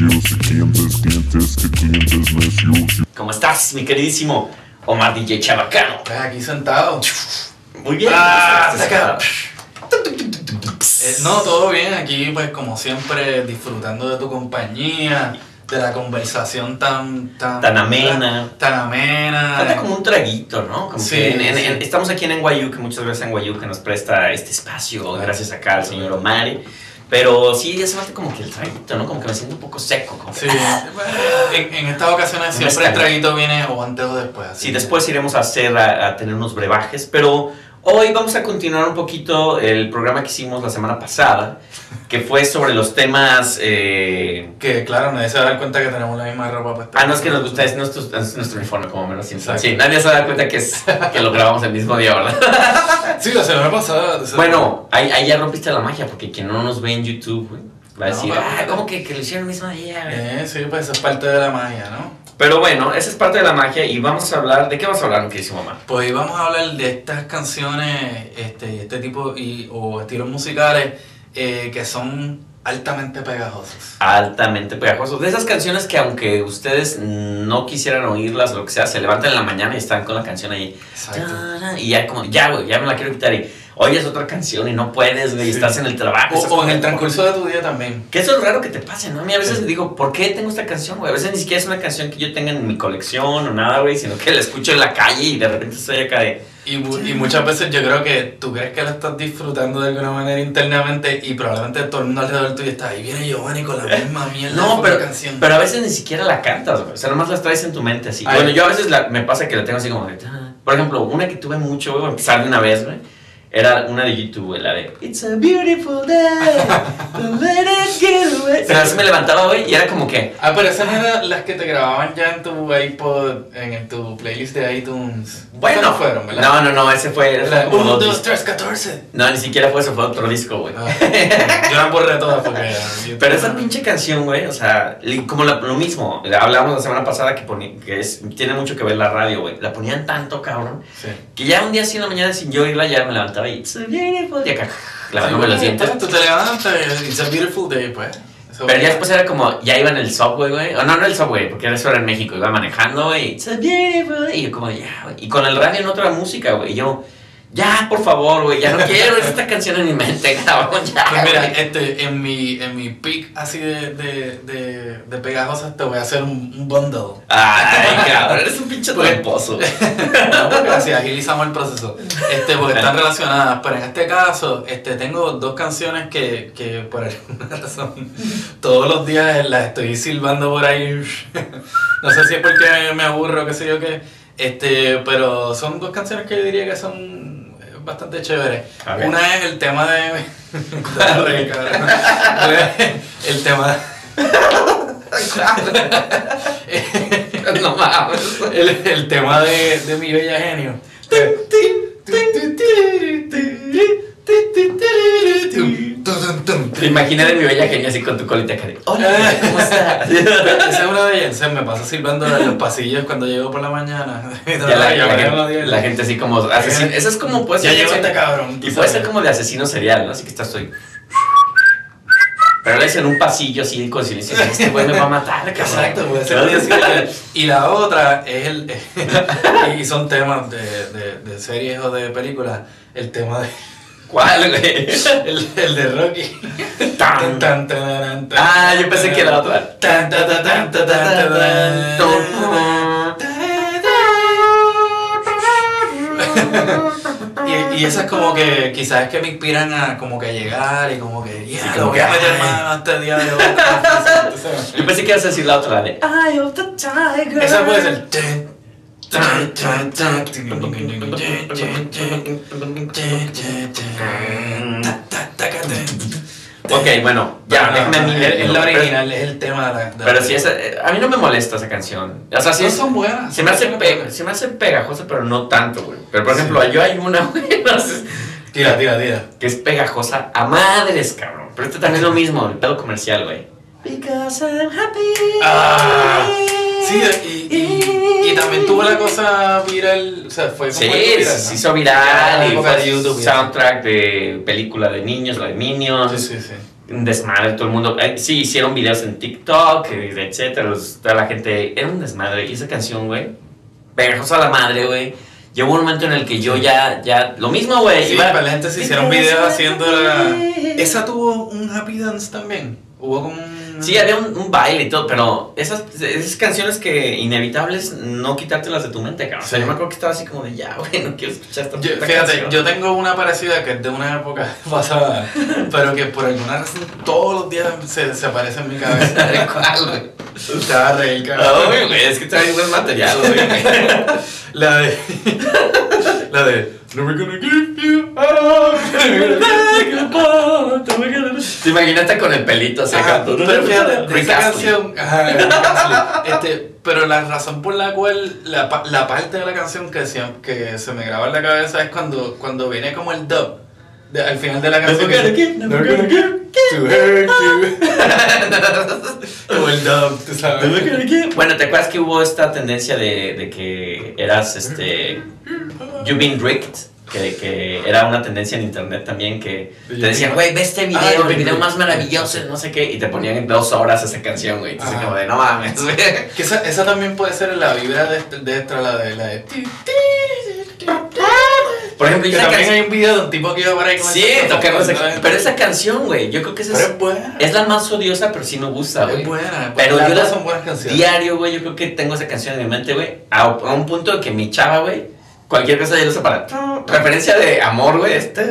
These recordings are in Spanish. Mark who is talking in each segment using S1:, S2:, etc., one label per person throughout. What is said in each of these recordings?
S1: necios, clientes, clientes, que clientes necios.
S2: ¿Cómo estás, mi queridísimo Omar DJ Chabacano?
S3: Aquí sentado.
S2: Muy bien.
S3: Ah. Eh, no, todo bien. Aquí, pues, como siempre, disfrutando de tu compañía, de la conversación tan. Tan,
S2: Tan amena.
S3: Tan amena.
S2: Falta como un traguito, ¿no? Como
S3: Sí,
S2: que en- en-
S3: sí.
S2: en- estamos aquí en NYU, que muchas gracias a NYU que nos presta este espacio, gracias acá al señor Omar. Pero sí, hace falta como que el traguito, ¿no? Como que me siento un poco seco. Como que-
S3: Sí, en, en estas ocasiones siempre el traguito viene o antes o después. así
S2: Sí, después iremos a hacer, a, a tener unos brebajes, pero hoy vamos a continuar un poquito el programa que hicimos la semana pasada, que fue sobre los temas... eh,
S3: Que claro, nadie se va a dar cuenta que tenemos la misma ropa puesta.
S2: Ah, no es que nos gusta, es nuestro, es nuestro uniforme, como menos. Sí, nadie se da cuenta que, es, que lo grabamos el mismo día, ¿verdad?
S3: Sí, la semana pasada.
S2: Bueno, ahí, ahí ya rompiste la magia, porque quien no nos ve en YouTube, güey, va a
S3: No,
S2: decir,
S3: pero-
S2: ah, ¿cómo que, que lo hicieron el mismo día, güey?"
S3: Eh, sí, pues es parte de la magia, ¿no?
S2: Pero bueno, esa es parte de la magia y vamos a hablar, ¿de qué vamos a hablar, queridísimo mamá?
S3: Pues vamos a hablar de estas canciones, este, este tipo y, o estilos musicales eh, que son altamente pegajosos.
S2: Altamente pegajoso. De esas canciones que aunque ustedes no quisieran oírlas o lo que sea, se levantan en la mañana y están con la canción ahí.
S3: Exacto.
S2: Y ya como, ya, güey, ya me la quiero quitar y oyes otra canción y no puedes, güey,
S3: Sí.
S2: estás en el trabajo.
S3: O, o en el transcurso de tu día también.
S2: Que eso es raro que te pase, ¿no? A mí a veces
S3: Sí.
S2: digo, ¿por qué tengo esta canción, güey? A veces ni siquiera es una canción que yo tenga en mi colección o nada, güey, sino que la escucho en la calle y de repente estoy acá de...
S3: Y, y muchas veces yo creo que tú crees que lo estás disfrutando de alguna manera internamente y probablemente todo el mundo alrededor tuyo está ahí viene Giovanni con la misma mierda
S2: No,
S3: de
S2: pero,
S3: canción.
S2: pero a veces ni siquiera la cantas, güey. O sea, nomás las traes en tu mente así.
S3: Ay.
S2: Bueno, yo a veces la- me pasa que la tengo así como de... "Ah". Por ejemplo, una que tuve mucho, güey, empezar de una vez, güey. Era una de YouTube, güey, la de It's a beautiful day, let it get away. Pero así me levantaba, güey, y era como que...
S3: Ah, pero esas eran las que te grababan ya en tu iPod, en tu playlist de iTunes.
S2: Bueno,
S3: no fueron, ¿verdad?
S2: No, no, no, ese fue... ese fue como
S3: 1,
S2: dos
S3: 2,
S2: discos.
S3: 3, 14.
S2: No, ni siquiera fue eso, fue otro disco, güey.
S3: Ah, yo la borré todas porque.
S2: Pero esa pinche canción, güey, o sea, como la- lo mismo, hablábamos la semana pasada que, poni- que es, tiene mucho que ver la radio, güey. La ponían tanto, cabrón,
S3: Sí.
S2: que ya un día así en la mañana sin yo oírla ya me levantaba y... "It's a beautiful day", acá, lavándome los dientes.
S3: Tú te levantas, it's a beautiful day, pues.
S2: Pero ya después era como, ya iba en el subway, güey. O no, no el subway, porque eso era en México. Iba manejando, güey. It's a beautiful day", Y yo como, ya, güey. Y con el radio en otra música, güey. Y yo, ya, por favor, güey. Ya no quiero esta canción en mi mente, cabrón. Ya,
S3: Pues mira, este, en mi, en mi pick así de, de, de, de pegajosas te voy a hacer un, un bundle.
S2: Ay, cabrón, eres un pinche
S3: Pues-
S2: tramposo.
S3: No, porque así agilizamos el proceso. Este, porque están relacionadas. Pero en este caso, este, tengo dos canciones que, que por alguna razón todos los días las estoy silbando por ahí. No sé si es porque me aburro qué sé yo qué. Este, pero son dos canciones que yo diría que son bastante chéveres.
S2: Ver.
S3: Una es el tema de. El tema.
S2: no mames.
S3: El, el tema de, de mi bella genio.
S2: Te imaginé de mi bella genia así con tu colita acá de, Hola, ¿cómo estás?
S3: Una de. Se me pasa silbando en los pasillos cuando llego por la mañana.
S2: Ya la, gente,
S3: odio.
S2: la gente así como asesino. Eso es como puede
S3: Ya llegó este cabrón.
S2: Y puede ser como de asesino serial, ¿no? Así que estás estoy. Pero le dicen un pasillo así con silencio. Este güey me va a matar, cabrón.
S3: Exacto, así. Y la otra es el. y son temas de, de, de series o de películas. El tema de.
S2: ¿Cuál, güey?
S3: El, el de Rocky.
S2: Tan.
S3: Tan, tan, tan, tan,
S2: Ah, yo pensé que era otra.
S3: Tan, tan, tan, tan, tan, tan, tan, Y, y esas como que quizás es que me inspiran a como que llegar y como que, yeah,
S2: Sí,
S3: lo
S2: como
S3: voy a
S2: que,
S3: meter más este día de hoy.
S2: Yo pensé que ibas a decir la otra, de Eye of the Tiger.
S3: Esa puede ser.
S2: Ok, bueno, ya, déjame a mí.
S3: Es la original, es el tema de la. de la
S2: Pero sí, eh, a mí no me molesta esa canción. O sea, sí
S3: No
S2: es-
S3: son buenas.
S2: Se me, hace
S3: son
S2: pe-
S3: buenas.
S2: se me hace pegajosa, pero no tanto, güey. Pero por
S3: Sí.
S2: ejemplo, yo hay una, güey, no sé,
S3: Tira, tira, tira.
S2: que es pegajosa a madres, cabrón. Pero este también es lo mismo, el pedo comercial, güey. Because I'm happy.
S3: Ah, Sí, y, y, y también tuvo la cosa viral. O sea, fue como
S2: Sí,
S3: viral,
S2: se
S3: ¿no?
S2: hizo
S3: Ya,
S2: viral y fue
S3: YouTube,
S2: soundtrack de película de niños, la de Minions.
S3: Sí, sí, sí.
S2: un desmadre, todo el mundo. eh, sí, hicieron videos en TikTok, etcétera. toda la gente. Era un desmadre. Y esa canción, güey, pegajosa a la madre, güey. Llegó un momento en el que yo ya, ya. Lo mismo, güey.
S3: Sí,
S2: iba-
S3: la gente se hicieron videos haciendo la... Esa tuvo un happy dance también. Hubo como un...
S2: Sí, había un, un baile y todo, pero esas, esas canciones que inevitables no quitártelas de tu mente, cabrón. O sea, yo me acuerdo que estaba así como de ya, güey, no quiero escuchar esta
S3: Yo- fíjate,
S2: canción".
S3: yo tengo una parecida que es de una época pasada, pero que por alguna razón todos los días se, se aparece en mi cabeza.
S2: ¿Cuál, güey?
S3: Te vas a reír, cabrón.
S2: Ay, güey, es que traes buen material, güey.
S3: La de. La de. Never gonna give you up.
S2: Te imaginaste con el pelito así
S3: pero fíjate, de esa canción. Ajá, este, pero la razón por la cual. La, la parte de la canción que, que se me graba en la cabeza es cuando, cuando viene como el dub. de- al final de la canción.
S2: Never gonna give,
S3: Never gonna give to hurt you. como el dub, tú sabes.
S2: Bueno, ¿te acuerdas que hubo esta tendencia de, de que eras este. You've been rigged? Que, que era una tendencia en internet también que te decían, güey, ve este
S3: Ah,
S2: video,
S3: You've
S2: el video
S3: Rigged.
S2: más maravilloso, no sé qué, y te ponían en dos horas esa canción, güey. Entonces, como de, no mames, güey.
S3: Que esa, esa también puede ser la vibra de, de esta, la de. La de
S2: Por ejemplo,
S3: que también hay
S2: canción.
S3: un video de un tipo que iba por ahí con
S2: Sí, tocando esa
S3: micrófono,
S2: Pero esa canción, güey, yo creo que esa es,
S3: es buena.
S2: es la más odiosa, pero sí me gusta, güey.
S3: Es buena.
S2: Pero
S3: las
S2: yo
S3: dos
S2: la-
S3: son buenas canciones.
S2: Diario, güey, yo creo que tengo esa canción en mi mente, güey. A, a un punto de que mi chava, güey, cualquier cosa ya lo usa para. Referencia de amor, güey. este,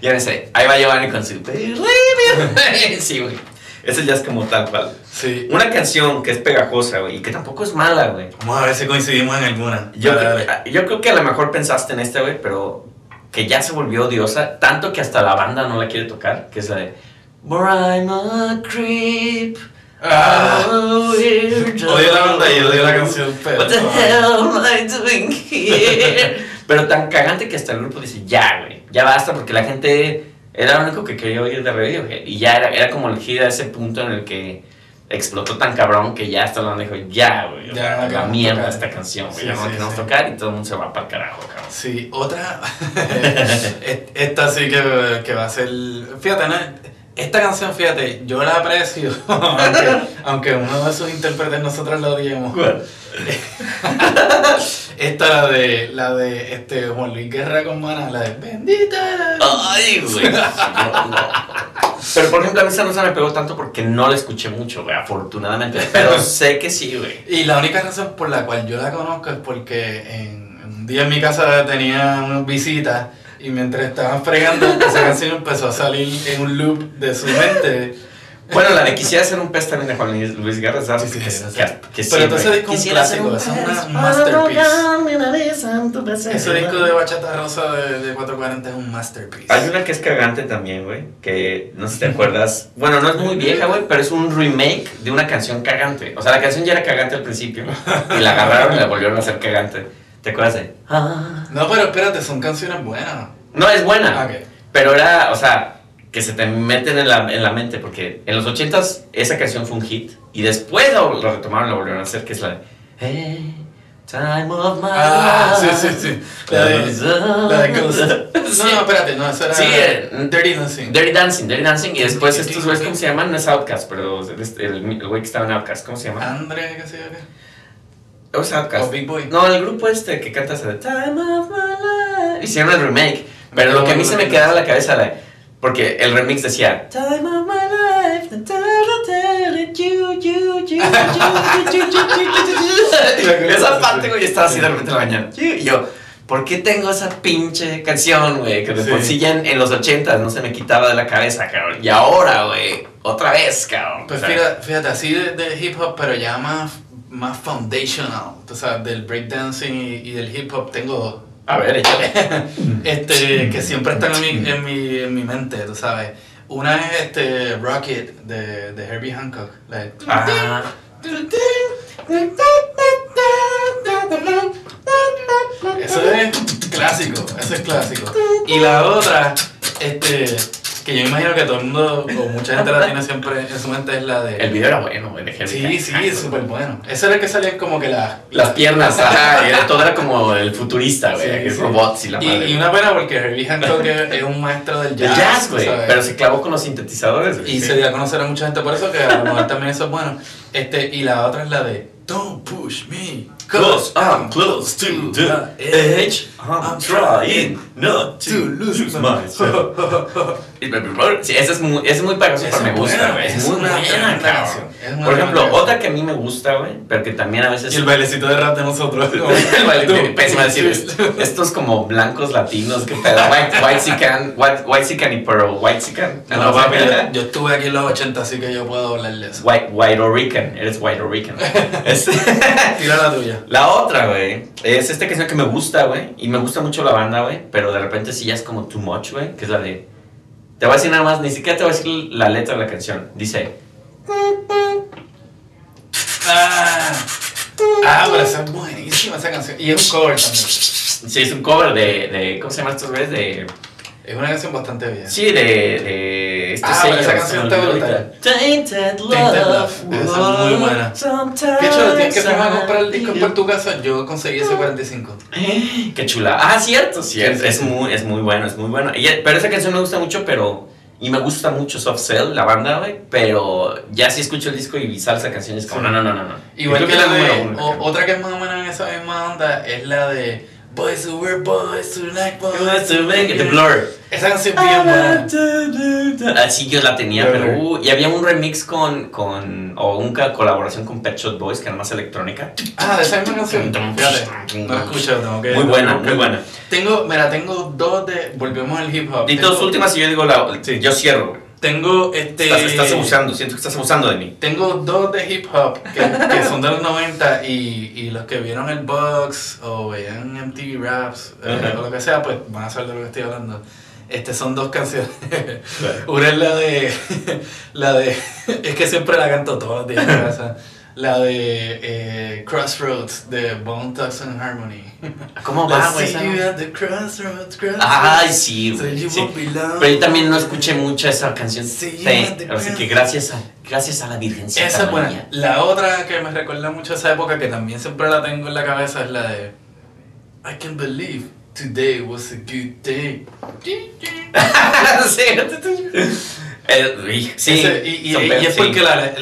S2: Ya me sé, ahí va Giovanni con su. Sí, güey. Eso ya es como tal cual.
S3: Sí.
S2: Una canción que es pegajosa, güey, y que tampoco es mala, güey.
S3: Vamos a ver si coincidimos en alguna.
S2: Yo, creo-
S3: dale.
S2: yo creo que a lo mejor pensaste en esta, güey, pero que ya se volvió odiosa, tanto que hasta la banda no la quiere tocar, que es la de But I'm a creep.
S3: Ah. Odio la banda y odio la canción, pero.
S2: What the hell am I doing here? Pero tan cagante que hasta el grupo dice, ya, güey, ya basta, porque la gente era lo único que quería oír de Radiohead. Y ya era, era como el gira ese punto en el que explotó tan cabrón que ya hasta banda dijo, ya, güey,
S3: Ya,
S2: la mierda
S3: tocar.
S2: esta canción, güey,
S3: Sí,
S2: ya no la
S3: sí,
S2: queremos
S3: sí.
S2: tocar y todo el mundo se va para el carajo, cabrón.
S3: Sí, otra. et- esta sí que, que va a ser. Fíjate, ¿no? Esta canción, fíjate, yo la aprecio. aunque, aunque uno de sus intérpretes nosotros la odiemos. Esta, la de, la de este, Juan Luis Guerra con Mana, la de Bendita.
S2: Ay, güey. Pero por ejemplo, a mí esa no se me pegó tanto porque no la escuché mucho, güey, afortunadamente. Pero sé que sí, güey.
S3: Y la única razón por la cual yo la conozco es porque en, un día en mi casa tenía unas visitas y mientras estaban fregando, esa canción empezó a salir en un loop de su mente.
S2: Bueno, la de Quisiera ser un pez también de Juan Luis, Guerra, ¿sabes?
S3: Sí, sí,
S2: que, que- que sí,
S3: Pero entonces disco un clásico, es un masterpiece. Ese disco de Bachata Rosa de, de 440 es un masterpiece.
S2: Hay una que es cagante también, güey, que no sé si te acuerdas. Bueno, no es muy vieja, güey, pero es un remake de una canción cagante. O sea, la canción ya era cagante al principio y la agarraron y la volvieron a hacer cagante. ¿Te acuerdas de? Ah.
S3: No, pero espérate, son canciones buenas.
S2: No, es buena.
S3: Ah, ok.
S2: Pero era, o sea, que se te meten en la, en la mente, porque en los 80s esa canción fue un hit y después lo, lo retomaron lo volvieron a hacer, que es la de Hey, time of my
S3: Ah, sí,
S2: life.
S3: sí, sí. La de, la de Ghost. No,
S2: Sí.
S3: no, espérate, no, eso era
S2: Sí, eh,
S3: Dirty Dancing.
S2: Dirty Dancing, Dirty Dancing, y después estos güeyes, ¿cómo se llaman? No es Outcast, pero el el güey que estaba en Outcast, ¿cómo se llama?
S3: Andre, qué sé yo qué.
S2: Outcast.
S3: O Big Boy.
S2: No, el grupo este que canta esa de Time of My Life. Hicieron el remake. Pero lo que a mí se me quedaba en la cabeza, la, porque el remix decía Time of My Life. Esa parte, güey, estaba así de repente en la mañana. Y yo, ¿por qué tengo esa pinche canción, güey? Que me
S3: sí.
S2: en, en, los 80 no se me quitaba de la cabeza, cabrón. Y ahora, güey, otra vez, cabrón.
S3: Pues fíjate, fíjate, así de hip hop, pero ya más más foundational. Tú sabes, del breakdancing y, y del hip hop tengo dos.
S2: A ver, échale.
S3: este, que siempre están en mi, en mi, en mi mente, tú sabes. Una es este Rocket de, de Herbie Hancock. la de-
S2: Ah.
S3: Eso es clásico, eso es clásico. Y la otra, este, que yo imagino que todo el mundo, o mucha gente la tiene siempre en su mente, es la de...
S2: El video era bueno, de Heavy
S3: Sí, sí, es súper bueno. Ese era el que salía como que la...
S2: Las piernas, ajá, y era- todo era como el futurista, güey,
S3: Sí, sí.
S2: robots y la madre.
S3: Y, y una pena porque Herbie Hancock es, un maestro del jazz,
S2: jazz, güey, pero se clavó con los sintetizadores, güey.
S3: Y se dio a conocer a mucha gente por eso, que a lo mejor también eso es bueno. Este, y la otra es la de Don't push me,
S2: Cause I'm close to the edge, I'm trying not to lose myself. Sí, esa es muy, es muy
S3: Esa
S2: pero me gusta,
S3: buena,
S2: güey. Es muy
S3: una
S2: buena, cabrón.
S3: canción,
S2: Por ejemplo, otra que a mí me gusta, güey, pero que también a veces...
S3: Y el bailecito de rap de nosotros.
S2: El baile- Pésimo decir esto. Estos como blancos latinos, que pedo. White, white sican, white, white sican y pero white sican.
S3: No, papi, yo, yo estuve aquí en los 80, así que yo puedo hablar de eso.
S2: White, white Orican, eres white Orican. Es-
S3: Tira la tuya.
S2: la otra, güey, es esta canción que me gusta, güey, y me gusta mucho la banda, güey, pero de repente sí ya es como too much, güey, que es la de... Te voy a decir nada más, ni siquiera te voy a decir la letra de la canción. Dice,
S3: Ah, ah, pero es buenísima esa canción. Y es un cover también.
S2: sí, es un cover de, de ¿cómo se llama estos güeyes? De...
S3: Es una canción bastante bien.
S2: Sí, de. de este
S3: Ah,
S2: sello,
S3: esa canción está brutal.
S2: Tainted Love.
S3: Tainted Love, esa es muy buena. Qué chulo, tienes que firmar a comprar el disco por tu casa. Yo conseguí ese 45.
S2: Qué chula. Ah, cierto, cierto.
S3: Sí,
S2: es,
S3: sí.
S2: muy, es muy bueno, es muy bueno. Y, pero esa canción me gusta mucho, pero. Y me gusta mucho Soft Cell, la banda, güey. Pero ya si escucho el disco y sale esa canción, es como,
S3: Sí.
S2: no, no, no, no. no.
S3: Igual que la de.
S2: número uno,
S3: o- otra que es más o menos en esa misma onda es la de. Boys who were boys tonight, boys.
S2: What's the make it? The Blur.
S3: Esa canción bien buena.
S2: Así yo la tenía,
S3: Blur.
S2: pero. uh, y había un remix con. con o una colaboración con Pet Shop Boys, que era más electrónica.
S3: Ah, de esa misma canción. Fíjate. No la escucho, tengo que.
S2: Muy buena, muy buena.
S3: Tengo, mira, tengo dos de. Volvemos al hip hop.
S2: Y dos últimas y yo digo, la, yo cierro, güey.
S3: Tengo este.
S2: Estás, estás abusando, siento que estás abusando de mí.
S3: Tengo dos de hip hop que, que son de los 90 y, y los que vieron el Box o veían MTV Raps eh,
S2: Ajá.
S3: o lo que sea, pues van a saber de lo que estoy hablando. Este son dos canciones. Una es la de. La de. Es que siempre la canto todos los días en casa. La de eh, Crossroads de Bone Thugs and Harmony.
S2: ¿Cómo va, güey?
S3: the crossroads, crossroads.
S2: Ay, sí, güey. sí. Pero yo también no escuché mucho esa canción.
S3: Sí,
S2: Sí, así que gracias a, gracias a la Virgencita
S3: Esa es buena. La otra que me recuerda mucho a esa época, que también siempre la tengo en la cabeza, es la de I can believe today was a good day.
S2: sí, Eh, y- sí,
S3: Ese- y, y- y
S2: pe-
S3: es porque la, la-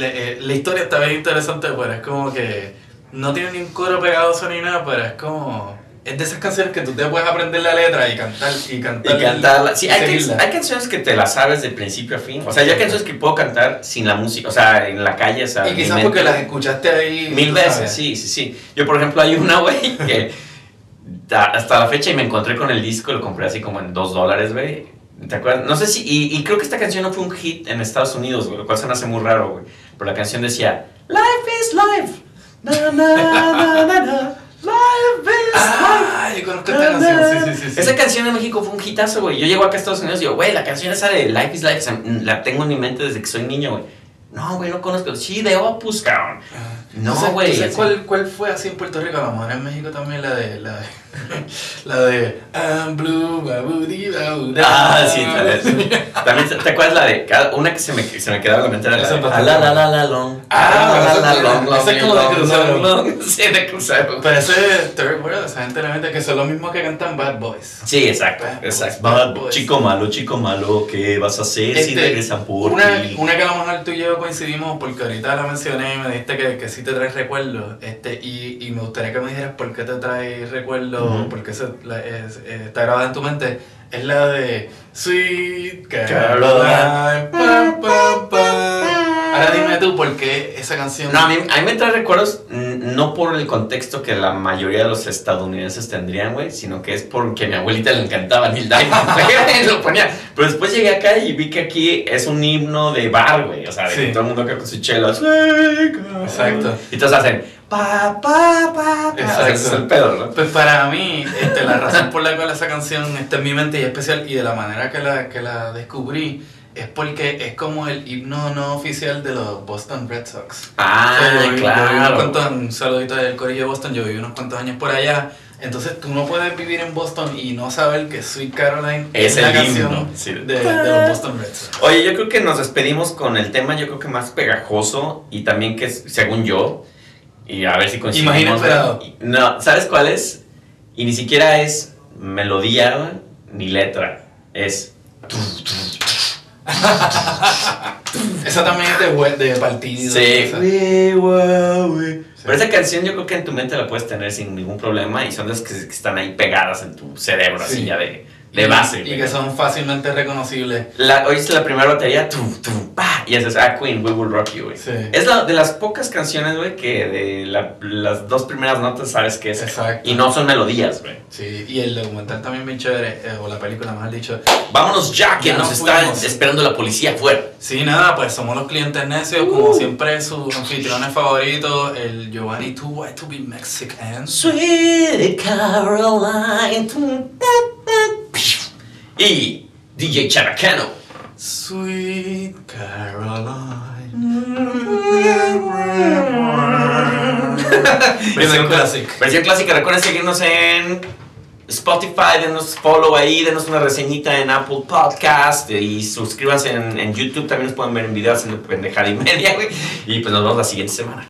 S3: la- historia está bien interesante, pero es como que no tiene ni un coro pegadoso ni nada, pero es como. Es de esas canciones que tú te puedes aprender la letra y cantar y
S2: Y
S3: cantar.
S2: cantarla. Sí,
S3: y
S2: hay, can- hay canciones que te las sabes de principio a fin. O sea, hay canciones que puedo cantar sin la música, o sea, en la calle, o sea,
S3: Y quizás porque las escuchaste ahí.
S2: Mil veces,
S3: sabes.
S2: sí, sí, sí. Yo, por ejemplo, hay una, güey, que ta- hasta la fecha y me encontré con el disco, lo compré así como en dos dólares, güey. ¿Te acuerdas? No sé si, y, y creo que esta canción no fue un hit en Estados Unidos, güey, lo cual se me hace muy raro, güey. Pero la canción decía, Life is life. Na, na, na, na, na. Life is life.
S3: Ah, yo conozco esta canción, sí, sí, sí. sí.
S2: Esa canción en México fue un hitazo, güey. Yo llego acá a Estados Unidos y digo, güey, la canción esa de Life is Life, mm, la tengo en mi mente desde que soy niño, güey. No, güey, no conozco. Sí, de Opus, cabrón. No,
S3: ¿Tú sabes-
S2: güey,
S3: ¿tú sabes
S2: así-
S3: cuál, cuál fue así en Puerto Rico? A lo mejor en México también la de. La de. la de. I'm blue, babudi.
S2: Ah, sí, tal vez. También, ¿te acuerdas la de una que se me, se me quedaba en la mente era la
S3: Esa
S2: de la la la la long.
S3: Ah,
S2: la la long,
S3: Esa es como de
S2: long. Sí, de crucero.
S3: Pero ese es Third World, esa gente realmente que son los mismos que cantan Bad Boys.
S2: Sí, exacto, exacto.
S3: Bad Boys.
S2: Chico malo, chico malo, ¿qué vas a hacer si
S3: Este,
S2: regresan por
S3: Una,
S2: ti?
S3: una que a lo mejor tú y yo coincidimos porque ahorita la mencioné y me dijiste que, que sí te trae recuerdos. Este, y, y me gustaría que me dijeras por qué te trae recuerdos,
S2: Ujú.
S3: por qué se, la- es- eh, está grabada en tu mente. Es la de Sweet
S2: Caroline.
S3: Ahora dime tú por qué esa canción.
S2: No, a mí, a mí me trae recuerdos no por el contexto que la mayoría de los estadounidenses tendrían, güey, sino que es porque a mi abuelita le encantaba Neil Diamond, lo ponía. Pero después llegué acá y vi que aquí es un himno de bar, güey, o sea, de que todo el mundo acá con sus chelas.
S3: Exacto.
S2: Y todos hacen pa, pa, pa, pa.
S3: Exacto.
S2: Ese es el pedo, ¿no?
S3: Pues para mí, este, la razón por la cual esa canción está en mi mente y es especial y de la manera que la, que la descubrí es porque es como el himno no oficial de los Boston Red Sox.
S2: Ah,
S3: O sea, yo viví- yo
S2: claro.
S3: cuantos- un saludito del Corillo de Boston, yo viví unos cuantos años por allá. Entonces tú no puedes vivir en Boston y no saber que Sweet Caroline
S2: Es
S3: la
S2: el
S3: canción
S2: himno, sí.
S3: de, de los Boston Red Sox.
S2: Oye, yo creo que nos despedimos con el tema, yo creo que más pegajoso y también que es, según yo, y a ver si
S3: esperado.
S2: güey. No, ¿sabes cuál es? Y ni siquiera es melodía ni letra, es...
S3: Esa también es de, de partido.
S2: Sí. We we- Pero esa canción yo creo que en tu mente la puedes tener sin ningún problema y son las que, que están ahí pegadas en tu cerebro, así
S3: Sí.
S2: ya de, de
S3: Y-
S2: base.
S3: Y
S2: güey.
S3: que son fácilmente reconocibles.
S2: La, oíste la primera batería, tu, tu, pa, y haces, ah, Queen, We Will Rock You, güey.
S3: Sí.
S2: Es la, de las pocas canciones, güey, que de la- las dos primeras notas sabes que es.
S3: Exacto.
S2: Y no son melodías, güey.
S3: Sí, y el documental también bien chévere, eh, o la película mejor dicho.
S2: Vámonos ya, que
S3: Ya
S2: nos está esperando la policía afuera.
S3: Sí, nada, pues somos los clientes necios, como siempre sus anfitriones favoritos, el Giovanni Too White to be Mexican.
S2: Sweet Caroline. Y DJ Characano.
S3: Sweet Caroline. Versión clásica.
S2: Versión clásica. Recuerden seguirnos en Spotify, denos follow ahí, denos una reseñita en Apple Podcast y suscríbanse en, en YouTube. También nos pueden ver en videos haciendo pendejada y media, güey. Y pues nos vemos la siguiente semana.